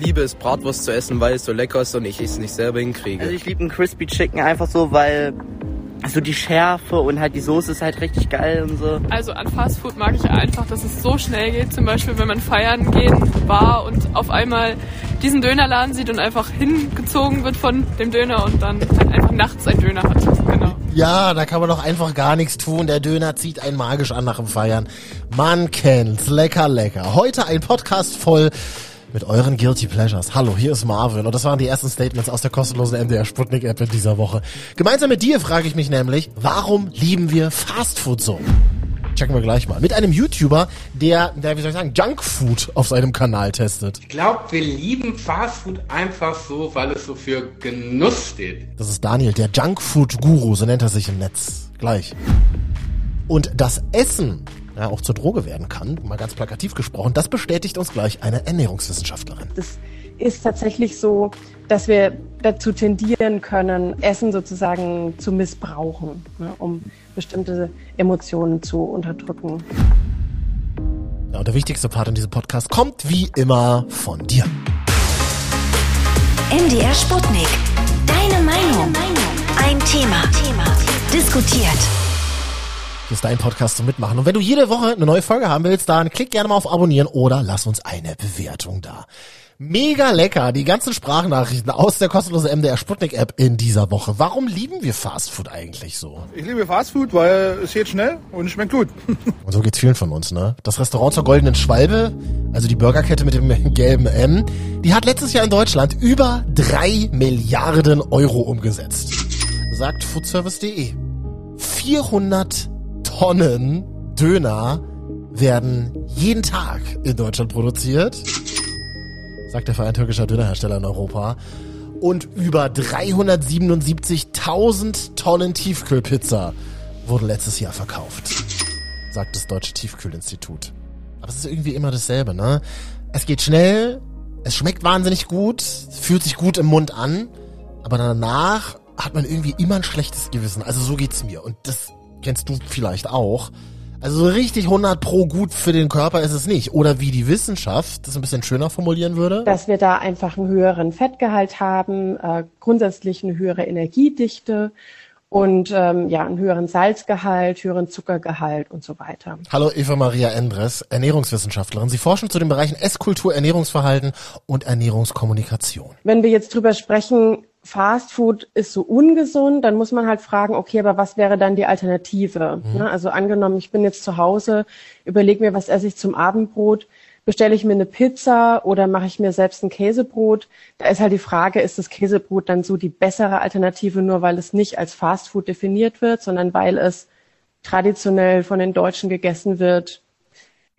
liebe es, Bratwurst zu essen, weil es so lecker ist und ich es nicht selber hinkriege. Also ich liebe einen Crispy Chicken einfach so, weil also die Schärfe und halt die Soße ist halt richtig geil und so. Also an Fastfood mag ich einfach, dass es so schnell geht. Zum Beispiel, wenn man feiern gehen war und auf einmal diesen Dönerladen sieht und einfach hingezogen wird von dem Döner und dann halt einfach nachts ein Döner hat. Genau. Ja, da kann man doch einfach gar nichts tun. Der Döner zieht einen magisch an nach dem Feiern. Man kennt's. Lecker, lecker. Heute ein Podcast voll mit euren Guilty Pleasures. Hallo, hier ist Marvin und das waren die ersten Statements aus der kostenlosen MDR Sputnik App in dieser Woche. Gemeinsam mit dir frage ich mich nämlich, warum lieben wir Fastfood so? Checken wir gleich mal. Mit einem YouTuber, der, der, wie soll ich sagen, Junkfood auf seinem Kanal testet. Ich glaube, wir lieben Fastfood einfach so, weil es so für Genuss steht. Das ist Daniel, der Junkfood-Guru, so nennt er sich im Netz. Gleich. Und das Essen ja, auch zur Droge werden kann, mal ganz plakativ gesprochen, das bestätigt uns gleich eine Ernährungswissenschaftlerin. Das ist tatsächlich so, dass wir dazu tendieren können, Essen sozusagen zu missbrauchen, ne, um bestimmte Emotionen zu unterdrücken. Ja, und der wichtigste Part in diesem Podcast kommt wie immer von dir. MDR Sputnik. Deine Meinung. Ein Thema. Thema. Diskutiert. Hier ist dein Podcast zum Mitmachen. Und wenn du jede Woche eine neue Folge haben willst, dann klick gerne mal auf Abonnieren oder lass uns eine Bewertung da. Mega lecker, die ganzen Sprachnachrichten aus der kostenlosen MDR Sputnik App in dieser Woche. Warum lieben wir Fastfood eigentlich so? Ich liebe Fastfood, weil es geht schnell und es schmeckt gut. Und so geht's vielen von uns, ne? Das Restaurant zur Goldenen Schwalbe, also die Burgerkette mit dem gelben M, die hat letztes Jahr in Deutschland über drei Milliarden Euro umgesetzt. Sagt foodservice.de. 400 Tonnen Döner werden jeden Tag in Deutschland produziert sagt der Verein türkischer Dönerhersteller in Europa. Und über 377.000 Tonnen Tiefkühlpizza wurden letztes Jahr verkauft, sagt das Deutsche Tiefkühlinstitut. Aber es ist irgendwie immer dasselbe, ne? Es geht schnell, es schmeckt wahnsinnig gut, fühlt sich gut im Mund an, aber danach hat man irgendwie immer ein schlechtes Gewissen. Also so geht's mir. Und das kennst du vielleicht auch. Also so richtig 100 pro gut für den Körper ist es nicht. Oder wie die Wissenschaft das ein bisschen schöner formulieren würde. Dass wir da einfach einen höheren Fettgehalt haben, äh, grundsätzlich eine höhere Energiedichte und ähm, ja, einen höheren Salzgehalt, höheren Zuckergehalt und so weiter. Hallo Eva Maria Endres, Ernährungswissenschaftlerin. Sie forschen zu den Bereichen Esskultur, Ernährungsverhalten und Ernährungskommunikation. Wenn wir jetzt drüber sprechen, Fast Food ist so ungesund, dann muss man halt fragen, okay, aber was wäre dann die Alternative? Mhm. Ne? Also angenommen, ich bin jetzt zu Hause, überlege mir, was esse ich zum Abendbrot, bestelle ich mir eine Pizza oder mache ich mir selbst ein Käsebrot? Da ist halt die Frage, ist das Käsebrot dann so die bessere Alternative, nur weil es nicht als Fast Food definiert wird, sondern weil es traditionell von den Deutschen gegessen wird,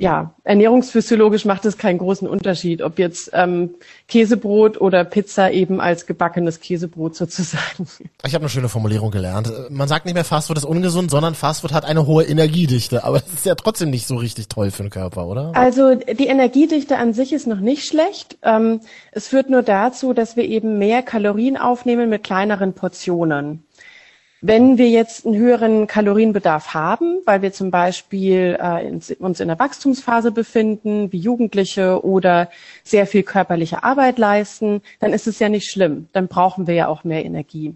ja, ernährungsphysiologisch macht es keinen großen Unterschied, ob jetzt ähm, Käsebrot oder Pizza eben als gebackenes Käsebrot sozusagen. Ich habe eine schöne Formulierung gelernt. Man sagt nicht mehr Fastfood ist ungesund, sondern Fastfood hat eine hohe Energiedichte. Aber das ist ja trotzdem nicht so richtig toll für den Körper, oder? Also die Energiedichte an sich ist noch nicht schlecht. Ähm, es führt nur dazu, dass wir eben mehr Kalorien aufnehmen mit kleineren Portionen. Wenn wir jetzt einen höheren Kalorienbedarf haben, weil wir zum Beispiel äh, in, uns in der Wachstumsphase befinden, wie Jugendliche oder sehr viel körperliche Arbeit leisten, dann ist es ja nicht schlimm. Dann brauchen wir ja auch mehr Energie.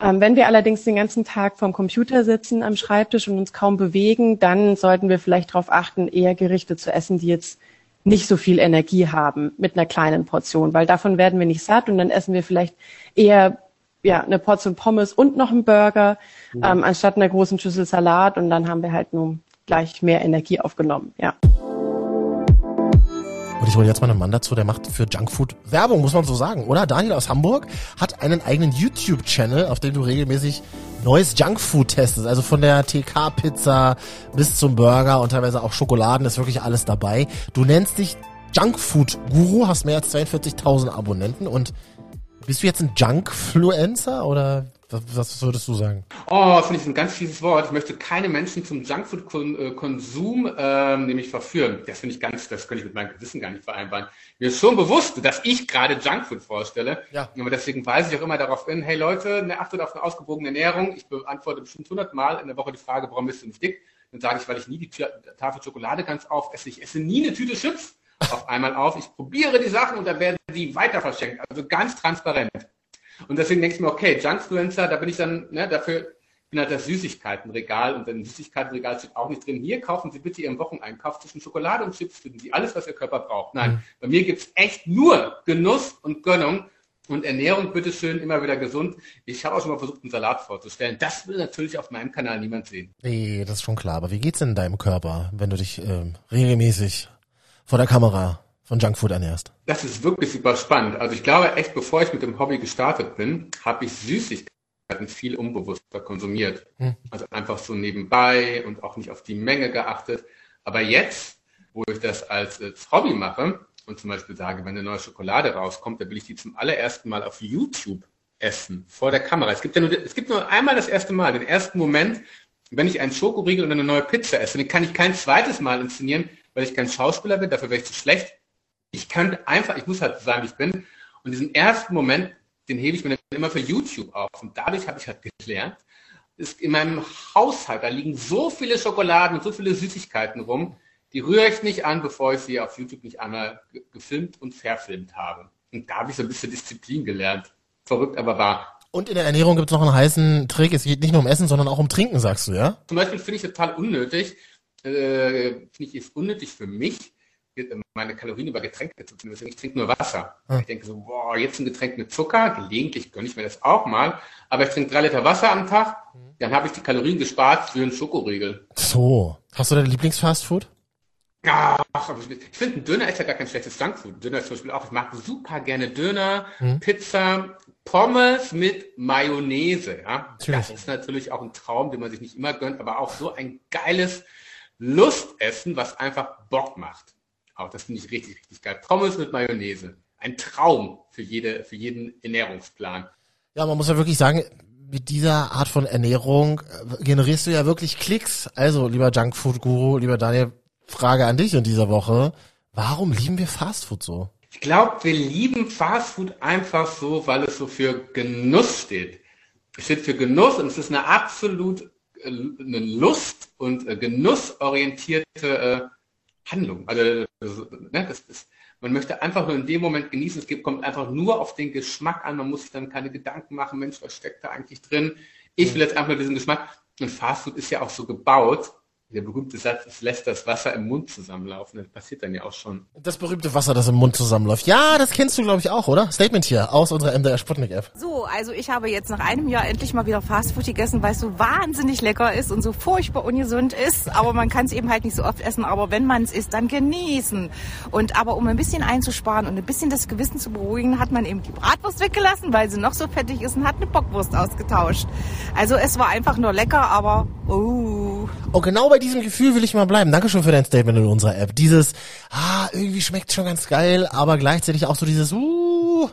Ähm, wenn wir allerdings den ganzen Tag vorm Computer sitzen am Schreibtisch und uns kaum bewegen, dann sollten wir vielleicht darauf achten, eher Gerichte zu essen, die jetzt nicht so viel Energie haben mit einer kleinen Portion, weil davon werden wir nicht satt und dann essen wir vielleicht eher ja, eine Portion Pommes und noch einen Burger, mhm. ähm, anstatt einer großen Schüssel Salat und dann haben wir halt nur gleich mehr Energie aufgenommen, ja. Und ich hole jetzt mal einen Mann dazu, der macht für Junkfood Werbung, muss man so sagen, oder? Daniel aus Hamburg hat einen eigenen YouTube-Channel, auf dem du regelmäßig neues Junkfood testest. Also von der TK-Pizza bis zum Burger und teilweise auch Schokoladen ist wirklich alles dabei. Du nennst dich Junkfood-Guru, hast mehr als 42.000 Abonnenten und bist du jetzt ein Junkfluencer oder was würdest du sagen? Oh, finde ich ein ganz fieses Wort. Ich möchte keine Menschen zum Junkfood-Konsum ähm, nämlich verführen. Das finde ich ganz, das könnte ich mit meinem Gewissen gar nicht vereinbaren. Mir ist schon bewusst, dass ich gerade Junkfood vorstelle. Ja. Aber deswegen weise ich auch immer darauf hin, hey Leute, ne, achtet auf eine ausgewogene Ernährung. Ich beantworte bestimmt hundertmal in der Woche die Frage, warum bist du nicht dick? Dann sage ich, weil ich nie die Tafel Schokolade ganz auf esse. Ich esse nie eine Tüte Chips auf einmal auf. Ich probiere die Sachen und dann werden die weiter verschenkt. Also ganz transparent. Und deswegen denke ich mir, okay, Junkfluencer, da bin ich dann ne, dafür, bin halt das Süßigkeitenregal und im Süßigkeitenregal steht auch nicht drin, hier kaufen Sie bitte Ihren Wocheneinkauf zwischen Schokolade und Chips, finden Sie alles, was Ihr Körper braucht. Nein, mhm. bei mir gibt's echt nur Genuss und Gönnung und Ernährung, bitteschön, immer wieder gesund. Ich habe auch schon mal versucht, einen Salat vorzustellen. Das will natürlich auf meinem Kanal niemand sehen. Nee, das ist schon klar. Aber wie geht's denn in deinem Körper, wenn du dich ähm, regelmäßig vor der Kamera von Junkfood ernährst? Das ist wirklich super spannend. Also ich glaube echt, bevor ich mit dem Hobby gestartet bin, habe ich Süßigkeiten viel unbewusster konsumiert. Hm. Also einfach so nebenbei und auch nicht auf die Menge geachtet. Aber jetzt, wo ich das als, als Hobby mache und zum Beispiel sage, wenn eine neue Schokolade rauskommt, dann will ich die zum allerersten Mal auf YouTube essen, vor der Kamera. Es gibt ja nur, es gibt nur einmal das erste Mal, den ersten Moment, wenn ich einen Schokoriegel und eine neue Pizza esse, den kann ich kein zweites Mal inszenieren, weil ich kein Schauspieler bin, dafür wäre ich zu schlecht ich kann einfach, ich muss halt sagen, wie ich bin. Und diesen ersten Moment, den hebe ich mir dann immer für YouTube auf. Und dadurch habe ich halt gelernt, ist in meinem Haushalt, da liegen so viele Schokoladen und so viele Süßigkeiten rum, die rühre ich nicht an, bevor ich sie auf YouTube nicht einmal gefilmt und verfilmt habe. Und da habe ich so ein bisschen Disziplin gelernt. Verrückt, aber wahr. Und in der Ernährung gibt es noch einen heißen Trick. Es geht nicht nur um Essen, sondern auch um Trinken, sagst du, ja? Zum Beispiel finde ich total unnötig, äh, finde ich es unnötig für mich, meine Kalorien über Getränke zu nehmen. Ich trinke nur Wasser. Hm. Ich denke so, boah, jetzt ein Getränk mit Zucker, gelegentlich gönne ich mir das auch mal, aber ich trinke drei Liter Wasser am Tag, hm. dann habe ich die Kalorien gespart für einen Schokoriegel. So. Hast du dein Lieblingsfastfood? Ja, ich finde, ein Döner ist ja gar kein schlechtes Junkfood. Döner ist zum Beispiel auch, ich mag super gerne Döner, hm. Pizza, Pommes mit Mayonnaise. Ja? Das ist natürlich auch ein Traum, den man sich nicht immer gönnt, aber auch so ein geiles Lustessen, was einfach Bock macht. Auch das finde ich richtig, richtig geil. Pommes mit Mayonnaise. Ein Traum für, jede, für jeden Ernährungsplan. Ja, man muss ja wirklich sagen, mit dieser Art von Ernährung äh, generierst du ja wirklich Klicks. Also, lieber Junkfood-Guru, lieber Daniel, Frage an dich in dieser Woche. Warum lieben wir Fastfood so? Ich glaube, wir lieben Fastfood einfach so, weil es so für Genuss steht. Es steht für Genuss und es ist eine absolut äh, eine Lust und äh, genussorientierte Handlung. Also ne, das ist, man möchte einfach nur in dem Moment genießen. Es kommt einfach nur auf den Geschmack an. Man muss sich dann keine Gedanken machen, Mensch, was steckt da eigentlich drin? Ich will jetzt einfach nur diesen Geschmack. Und Fastfood ist ja auch so gebaut, der berühmte Satz, es lässt das Wasser im Mund zusammenlaufen. Das passiert dann ja auch schon. Das berühmte Wasser, das im Mund zusammenläuft. Ja, das kennst du, glaube ich, auch, oder? Statement hier aus unserer MDR Sputnik-App. So, also ich habe jetzt nach einem Jahr endlich mal wieder Fastfood gegessen, weil es so wahnsinnig lecker ist und so furchtbar ungesund ist. Aber man kann es eben halt nicht so oft essen. Aber wenn man es isst, dann genießen. Und aber um ein bisschen einzusparen und ein bisschen das Gewissen zu beruhigen, hat man eben die Bratwurst weggelassen, weil sie noch so fettig ist und hat eine Bockwurst ausgetauscht. Also es war einfach nur lecker, aber oh. Oh, genau bei diesem Gefühl will ich mal bleiben. Dankeschön für dein Statement in unserer App. Dieses, ah, irgendwie schmeckt schon ganz geil, aber gleichzeitig auch so dieses, uh,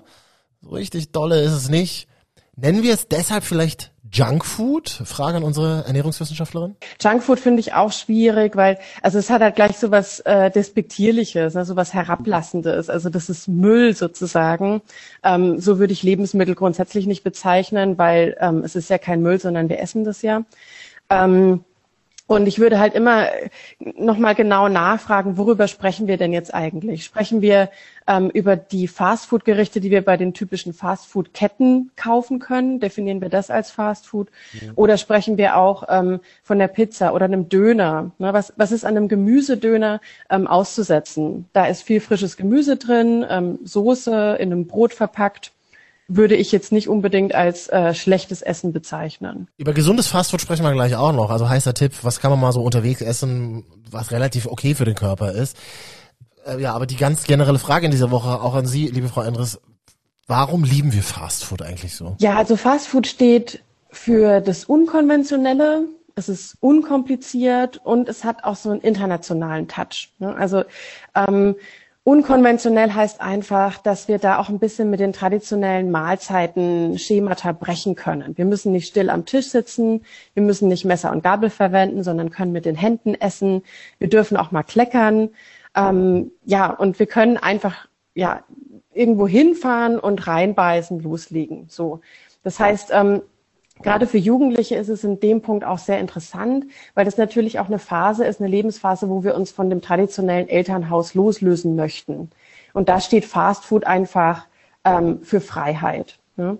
so richtig dolle ist es nicht. Nennen wir es deshalb vielleicht Junkfood? Frage an unsere Ernährungswissenschaftlerin. Junkfood finde ich auch schwierig, weil also es hat halt gleich so was äh, despektierliches, ne, so was herablassendes. Also das ist Müll sozusagen. Ähm, so würde ich Lebensmittel grundsätzlich nicht bezeichnen, weil ähm, es ist ja kein Müll, sondern wir essen das ja. Ähm, und ich würde halt immer nochmal genau nachfragen, worüber sprechen wir denn jetzt eigentlich? Sprechen wir ähm, über die Fastfood-Gerichte, die wir bei den typischen Fastfood-Ketten kaufen können? Definieren wir das als Fastfood? Ja. Oder sprechen wir auch ähm, von der Pizza oder einem Döner? Ne, was, was ist an einem Gemüsedöner ähm, auszusetzen? Da ist viel frisches Gemüse drin, ähm, Soße in einem Brot verpackt würde ich jetzt nicht unbedingt als äh, schlechtes Essen bezeichnen. Über gesundes Fastfood sprechen wir gleich auch noch. Also heißer Tipp, was kann man mal so unterwegs essen, was relativ okay für den Körper ist. Äh, ja, aber die ganz generelle Frage in dieser Woche auch an Sie, liebe Frau Endres, warum lieben wir Fastfood eigentlich so? Ja, also Fastfood steht für das Unkonventionelle, es ist unkompliziert und es hat auch so einen internationalen Touch. Ne? Also ähm, Unkonventionell heißt einfach, dass wir da auch ein bisschen mit den traditionellen Mahlzeiten Schemata brechen können. Wir müssen nicht still am Tisch sitzen, wir müssen nicht Messer und Gabel verwenden, sondern können mit den Händen essen. Wir dürfen auch mal kleckern. Ähm, ja, und wir können einfach ja irgendwo hinfahren und reinbeißen, loslegen. So, das heißt, ähm, Gerade für Jugendliche ist es in dem Punkt auch sehr interessant, weil das natürlich auch eine Phase ist, eine Lebensphase, wo wir uns von dem traditionellen Elternhaus loslösen möchten. Und da steht Fast Food einfach ähm, für Freiheit. Ne?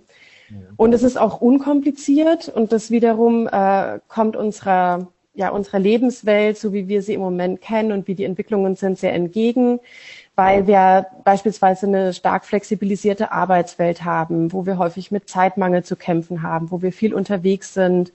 Und es ist auch unkompliziert und das wiederum äh, kommt unserer, ja, unserer Lebenswelt, so wie wir sie im Moment kennen und wie die Entwicklungen sind, sehr entgegen, weil wir beispielsweise eine stark flexibilisierte Arbeitswelt haben, wo wir häufig mit Zeitmangel zu kämpfen haben, wo wir viel unterwegs sind.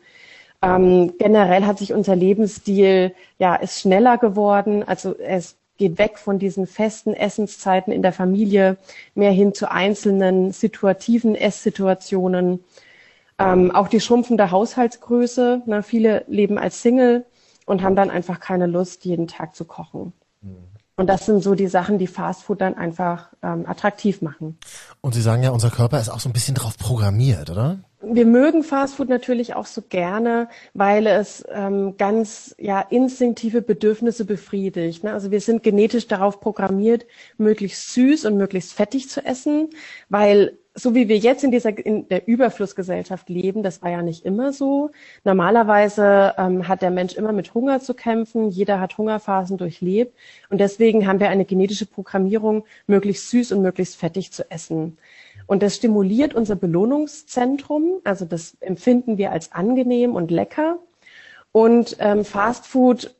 Ähm, generell hat sich unser Lebensstil, ja, ist schneller geworden. Also es geht weg von diesen festen Essenszeiten in der Familie, mehr hin zu einzelnen situativen Esssituationen. Ähm, auch die schrumpfende Haushaltsgröße. Na, viele leben als Single und haben dann einfach keine Lust, jeden Tag zu kochen. Mhm. Und das sind so die Sachen, die Fastfood dann einfach ähm, attraktiv machen. Und Sie sagen ja, unser Körper ist auch so ein bisschen drauf programmiert, oder? wir mögen Fastfood natürlich auch so gerne, weil es ähm, ganz ja instinktive Bedürfnisse befriedigt. Ne? Also wir sind genetisch darauf programmiert, möglichst süß und möglichst fettig zu essen, weil so wie wir jetzt in dieser in der Überflussgesellschaft leben, das war ja nicht immer so. Normalerweise ähm, hat der Mensch immer mit Hunger zu kämpfen. Jeder hat Hungerphasen durchlebt und deswegen haben wir eine genetische Programmierung, möglichst süß und möglichst fettig zu essen. Und das stimuliert unser Belohnungszentrum. Also das empfinden wir als angenehm und lecker. Und ähm, Fast Food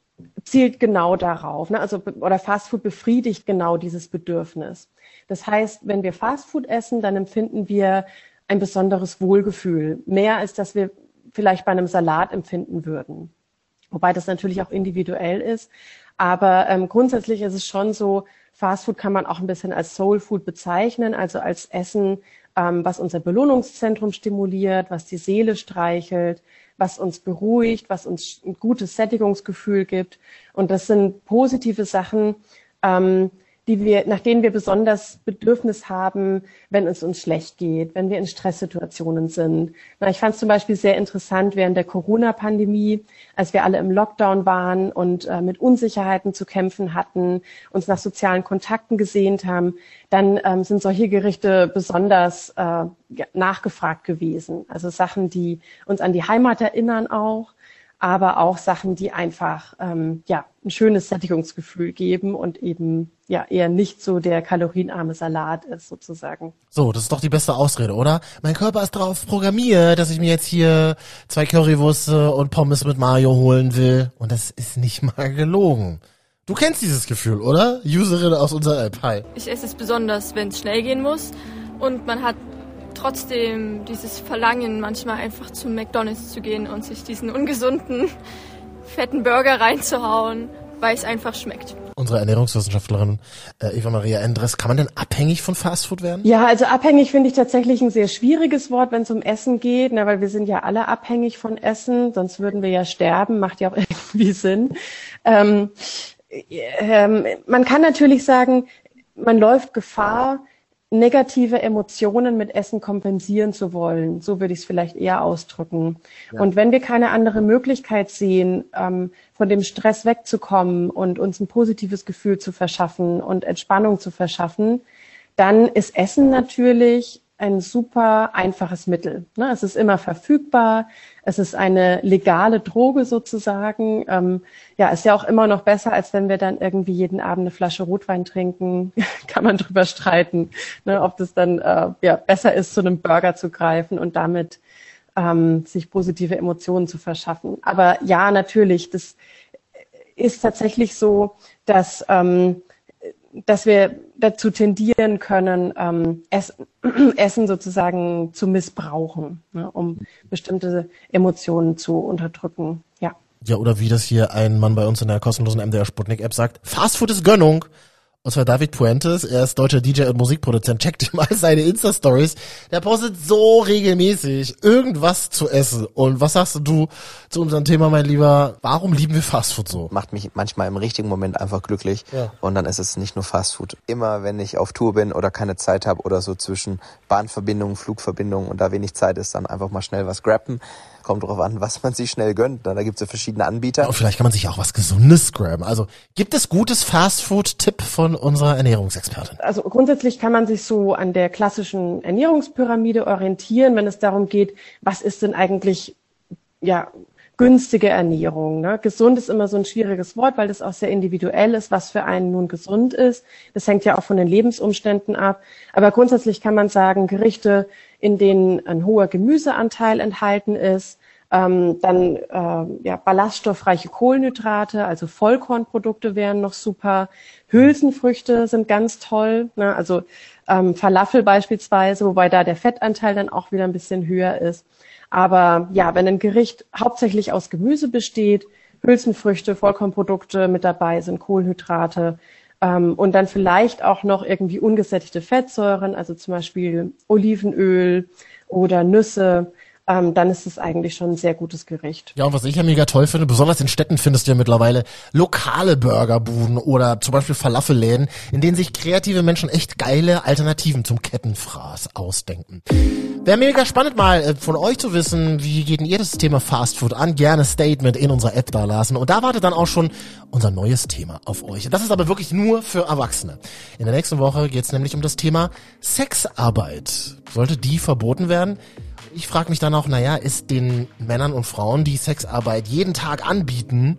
zielt genau darauf. Ne? Also, oder Fast Food befriedigt genau dieses Bedürfnis. Das heißt, wenn wir Fast Food essen, dann empfinden wir ein besonderes Wohlgefühl. Mehr als das wir vielleicht bei einem Salat empfinden würden. Wobei das natürlich auch individuell ist. Aber ähm, grundsätzlich ist es schon so, Fastfood kann man auch ein bisschen als Soul bezeichnen, also als Essen, ähm, was unser Belohnungszentrum stimuliert, was die Seele streichelt, was uns beruhigt, was uns ein gutes Sättigungsgefühl gibt. Und das sind positive Sachen, ähm, die wir, nach denen wir besonders Bedürfnis haben, wenn es uns schlecht geht, wenn wir in Stresssituationen sind. Na, ich fand es zum Beispiel sehr interessant während der Corona-Pandemie, als wir alle im Lockdown waren und äh, mit Unsicherheiten zu kämpfen hatten, uns nach sozialen Kontakten gesehnt haben, dann ähm, sind solche Gerichte besonders äh, nachgefragt gewesen. Also Sachen, die uns an die Heimat erinnern auch aber auch Sachen, die einfach ähm, ja ein schönes Sättigungsgefühl geben und eben ja eher nicht so der kalorienarme Salat ist sozusagen. So, das ist doch die beste Ausrede, oder? Mein Körper ist darauf programmiert, dass ich mir jetzt hier zwei Currywürste und Pommes mit Mario holen will und das ist nicht mal gelogen. Du kennst dieses Gefühl, oder? Userin aus unserer App. Hi. Ich esse es besonders, wenn es schnell gehen muss und man hat trotzdem dieses Verlangen, manchmal einfach zu McDonalds zu gehen und sich diesen ungesunden, fetten Burger reinzuhauen, weil es einfach schmeckt. Unsere Ernährungswissenschaftlerin äh, Eva Maria Endres, kann man denn abhängig von Fastfood werden? Ja, also abhängig finde ich tatsächlich ein sehr schwieriges Wort, wenn es um Essen geht, na, weil wir sind ja alle abhängig von Essen, sonst würden wir ja sterben, macht ja auch irgendwie Sinn. Ähm, ähm, man kann natürlich sagen, man läuft Gefahr, negative Emotionen mit Essen kompensieren zu wollen. So würde ich es vielleicht eher ausdrücken. Ja. Und wenn wir keine andere Möglichkeit sehen, ähm, von dem Stress wegzukommen und uns ein positives Gefühl zu verschaffen und Entspannung zu verschaffen, dann ist Essen natürlich ein super einfaches Mittel. Ne? Es ist immer verfügbar. Es ist eine legale Droge sozusagen. Ähm, ja, ist ja auch immer noch besser, als wenn wir dann irgendwie jeden Abend eine Flasche Rotwein trinken. Kann man drüber streiten, ne, ob das dann äh, ja, besser ist, zu einem Burger zu greifen und damit ähm, sich positive Emotionen zu verschaffen. Aber ja, natürlich, das ist tatsächlich so, dass ähm, dass wir dazu tendieren können, ähm, Essen, Essen sozusagen zu missbrauchen, ne, um bestimmte Emotionen zu unterdrücken. Ja. Ja, oder wie das hier ein Mann bei uns in der kostenlosen MDR Sputnik App sagt, Fastfood ist Gönnung. Und zwar David Puentes, er ist deutscher DJ und Musikproduzent. Checkt mal seine Insta-Stories. Der postet so regelmäßig irgendwas zu essen. Und was sagst du zu unserem Thema, mein Lieber? Warum lieben wir Fastfood so? Macht mich manchmal im richtigen Moment einfach glücklich. Ja. Und dann ist es nicht nur Fastfood. Immer wenn ich auf Tour bin oder keine Zeit habe oder so zwischen Bahnverbindungen, Flugverbindungen und da wenig Zeit ist, dann einfach mal schnell was grappen kommt drauf an, was man sich schnell gönnt. Da gibt es ja verschiedene Anbieter. Und vielleicht kann man sich auch was Gesundes graben. Also gibt es gutes Fastfood-Tipp von unserer Ernährungsexpertin? Also grundsätzlich kann man sich so an der klassischen Ernährungspyramide orientieren, wenn es darum geht, was ist denn eigentlich ja günstige Ernährung. Ne? Gesund ist immer so ein schwieriges Wort, weil das auch sehr individuell ist, was für einen nun gesund ist. Das hängt ja auch von den Lebensumständen ab. Aber grundsätzlich kann man sagen, Gerichte, in denen ein hoher Gemüseanteil enthalten ist, ähm, dann äh, ja, ballaststoffreiche Kohlenhydrate, also Vollkornprodukte wären noch super. Hülsenfrüchte sind ganz toll, ne? also ähm, Falafel beispielsweise, wobei da der Fettanteil dann auch wieder ein bisschen höher ist. Aber ja, wenn ein Gericht hauptsächlich aus Gemüse besteht, Hülsenfrüchte, Vollkornprodukte mit dabei sind, Kohlenhydrate ähm, und dann vielleicht auch noch irgendwie ungesättigte Fettsäuren, also zum Beispiel Olivenöl oder Nüsse, ähm, dann ist es eigentlich schon ein sehr gutes Gericht. Ja, und was ich ja mega toll finde, besonders in Städten findest du ja mittlerweile lokale Burgerbuden oder zum Beispiel Falafelläden, in denen sich kreative Menschen echt geile Alternativen zum Kettenfraß ausdenken. Wäre mega spannend mal äh, von euch zu wissen, wie geht denn ihr das Thema Fastfood an? Gerne Statement in unserer App da lassen. Und da wartet dann auch schon unser neues Thema auf euch. Das ist aber wirklich nur für Erwachsene. In der nächsten Woche geht es nämlich um das Thema Sexarbeit. Sollte die verboten werden? Ich frage mich dann auch, naja, ist den Männern und Frauen, die Sexarbeit jeden Tag anbieten,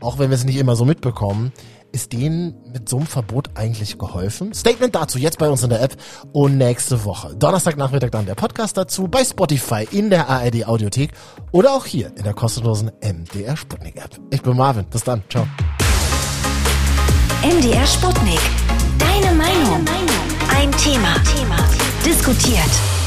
auch wenn wir es nicht immer so mitbekommen, ist denen mit so einem Verbot eigentlich geholfen? Statement dazu jetzt bei uns in der App und nächste Woche. Donnerstagnachmittag dann der Podcast dazu bei Spotify in der ARD Audiothek oder auch hier in der kostenlosen MDR Sputnik App. Ich bin Marvin. Bis dann. Ciao. MDR Sputnik. Deine Meinung. Ein Thema. Diskutiert.